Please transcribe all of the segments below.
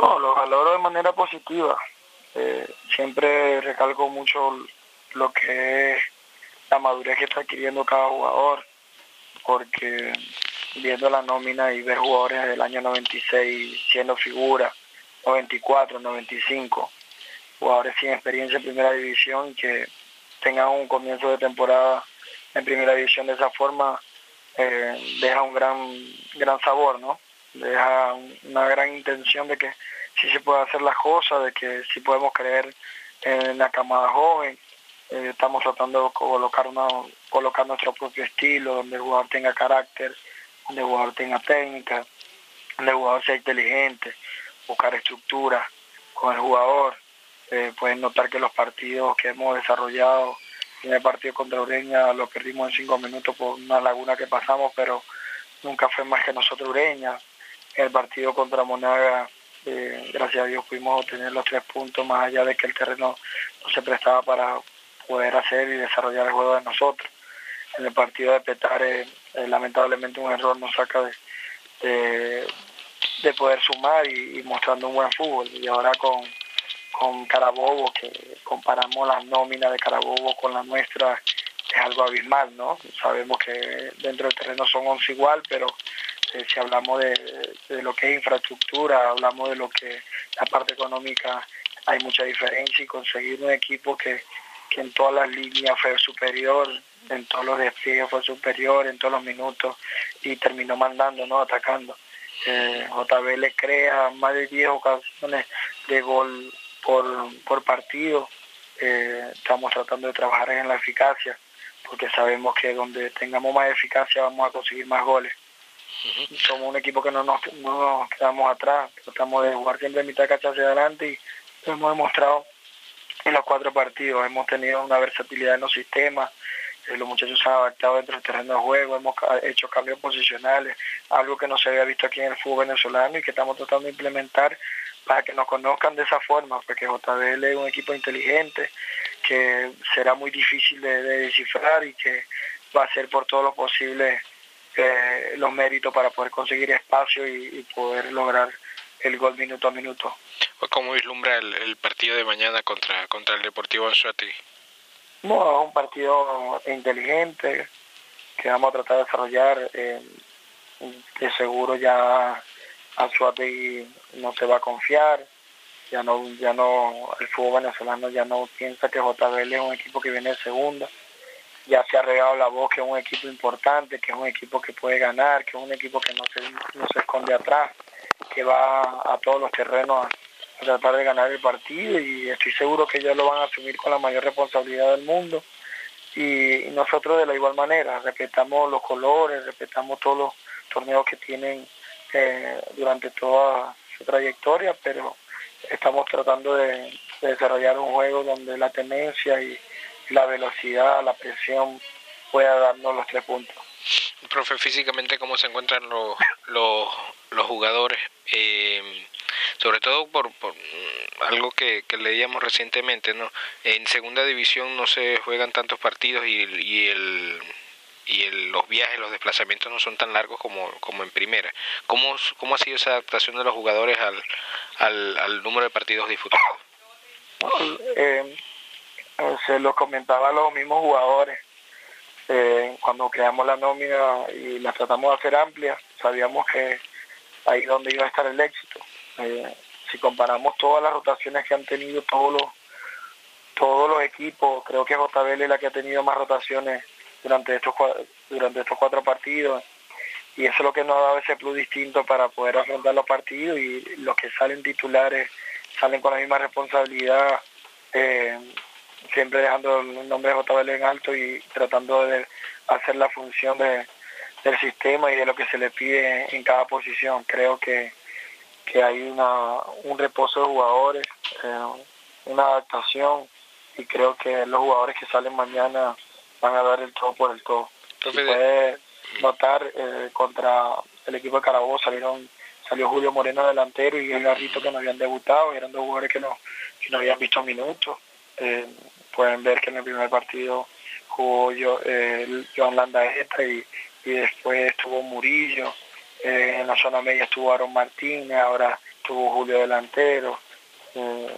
No, lo valoro de manera positiva. Eh, siempre recalco mucho lo que es la madurez que está adquiriendo cada jugador, porque viendo la nómina y ver jugadores del año 96 siendo figura, 94, 95, jugadores sin experiencia en primera división que tengan un comienzo de temporada en primera división de esa forma, eh, deja un gran, gran sabor, ¿no? Deja una gran intención de que sí se puede hacer las cosas, de que sí podemos creer en la camada joven. Eh, estamos tratando de colocar, una, colocar nuestro propio estilo, donde el jugador tenga carácter, donde el jugador tenga técnica, donde el jugador sea inteligente, buscar estructura con el jugador. Eh, pueden notar que los partidos que hemos desarrollado en el partido contra Ureña lo perdimos en cinco minutos por una laguna que pasamos, pero nunca fue más que nosotros Ureña. El partido contra Monaga eh, gracias a Dios pudimos obtener los tres puntos más allá de que el terreno no se prestaba para poder hacer y desarrollar el juego de nosotros. En el partido de Petare, eh, lamentablemente un error nos saca de, de, poder sumar y, mostrando un buen fútbol. Y ahora con, con Carabobo, que comparamos las nóminas de Carabobo con la nuestra, es algo abismal, ¿no? Sabemos que dentro del terreno son 11 igual, pero si hablamos de, lo que es infraestructura, hablamos de lo que la parte económica, hay mucha diferencia y conseguir un equipo que, en todas las líneas fue superior, en todos los despliegues fue superior, en todos los minutos y terminó mandando, ¿no? Atacando. Eh, JB le crea más de 10 ocasiones de gol por, partido. Eh, estamos tratando de trabajar en la eficacia porque sabemos que donde tengamos más eficacia vamos a conseguir más goles. Somos un equipo que no nos, quedamos atrás, tratamos de jugar siempre mitad de hacia adelante y hemos demostrado en los cuatro partidos. Hemos tenido una versatilidad en los sistemas, eh, los muchachos se han adaptado dentro del terreno de juego, hemos hecho cambios posicionales, algo que no se había visto aquí en el fútbol venezolano y que estamos tratando de implementar para que nos conozcan de esa forma, porque JBL es un equipo inteligente, que será muy difícil de, de descifrar y que va a hacer por todo lo posible eh, los méritos para poder conseguir espacio y, poder lograr el gol minuto a minuto. ¿Cómo vislumbra el, partido de mañana contra, contra el Deportivo Anzuategui? No, es un partido inteligente que vamos a tratar de desarrollar. Eh, de seguro ya Anzuategui no se va a confiar. Ya no, ya no, el fútbol venezolano ya no piensa que JBL es un equipo que viene de segunda ya se ha regado la voz que es un equipo importante, que es un equipo que puede ganar, que es un equipo que no se, no se esconde atrás, que va a todos los terrenos a, tratar de ganar el partido y estoy seguro que ellos lo van a asumir con la mayor responsabilidad del mundo. Y, nosotros de la igual manera, respetamos los colores, respetamos todos los torneos que tienen eh, durante toda su trayectoria, pero estamos tratando de desarrollar un juego donde la tenencia y, la velocidad, la presión pueda darnos los tres puntos. Profe, físicamente, ¿cómo se encuentran los, los, los jugadores? Eh, sobre todo por, por mm, algo que, que, leíamos recientemente, ¿no? En segunda división no se juegan tantos partidos y, y el y el, los viajes, los desplazamientos no son tan largos como, como en primera. ¿Cómo, ¿Cómo ha sido esa adaptación de los jugadores al, al, al número de partidos disputados? eh, se lo comentaba a los mismos jugadores. Eh, cuando creamos la nómina y la tratamos de hacer amplia, sabíamos que ahí donde iba a estar el éxito. Eh, si comparamos todas las rotaciones que han tenido todos los todos los equipos, creo que JBL es la que ha tenido más rotaciones durante estos durante estos cuatro partidos y eso es lo que nos ha dado ese plus distinto para poder afrontar los partidos y los que salen titulares salen con la misma responsabilidad eh, siempre dejando el nombre de JBL en alto y tratando de hacer la función de, del sistema y de lo que se le pide en cada posición. Creo que, que hay una, un reposo de jugadores, eh, una adaptación y creo que los jugadores que salen mañana van a dar el todo por el todo. Se puede notar eh, contra el equipo de Carabobo salieron salió Julio Moreno delantero y el Garrito que no habían debutado, eran dos jugadores que no, que no habían visto minutos. Eh, pueden ver que en el primer partido jugó yo, eh, Joan Landaeta y, y después estuvo Murillo, eh, en la zona media estuvo Aaron Martínez, ahora estuvo Julio delantero. Eh,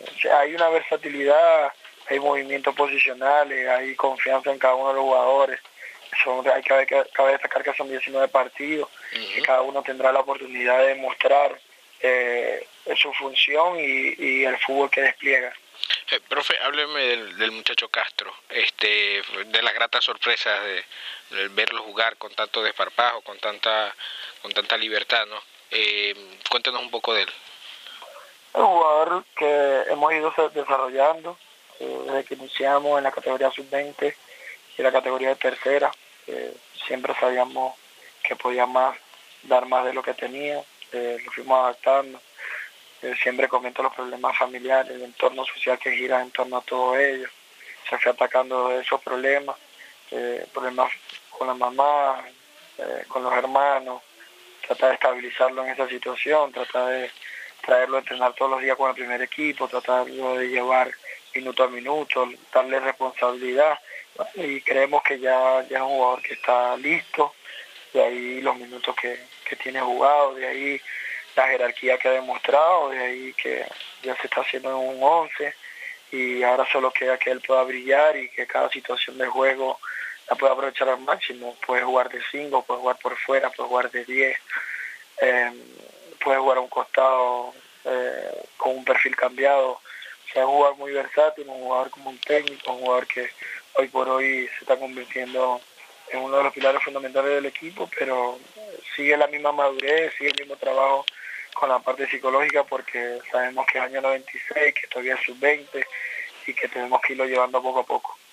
hay una versatilidad, hay movimientos posicionales, hay confianza en cada uno de los jugadores. Son, hay que, cabe destacar que son 19 partidos, que cada uno tendrá la oportunidad de mostrar eh, su función y, el fútbol que despliega. Eh, profe, hábleme del, muchacho Castro, este, de las gratas sorpresas de, verlo jugar con tanto desparpajo, con tanta, con tanta libertad, ¿no? Eh, cuéntanos un poco de él. Un jugador que hemos ido desarrollando eh, desde que iniciamos en la categoría sub-20 y la categoría de tercera. siempre sabíamos que podía más, dar más de lo que tenía, lo fuimos adaptando siempre comento los problemas familiares, el entorno social que gira en torno a todo ello. Se fue atacando esos problemas, eh, problemas con la mamá, eh, con los hermanos, tratar de estabilizarlo en esa situación, tratar de traerlo a entrenar todos los días con el primer equipo, tratarlo de llevar minuto a minuto, darle responsabilidad y creemos que ya, ya es un jugador que está listo, de ahí los minutos que, que tiene jugado, de ahí la jerarquía que ha demostrado, de ahí que ya se está haciendo en un 11 y ahora solo queda que él pueda brillar y que cada situación de juego la pueda aprovechar al máximo. Puede jugar de 5, puede jugar por fuera, puede jugar de 10, em, puede jugar a un costado eh, con un perfil cambiado. O sea, un jugador muy versátil, un jugador como un técnico, un jugador que hoy por hoy se está convirtiendo en uno de los pilares fundamentales del equipo, pero sigue la misma madurez, sigue el mismo trabajo con la parte psicológica porque sabemos que es año 96, que todavía es sub-20 y que tenemos que irlo llevando poco a poco.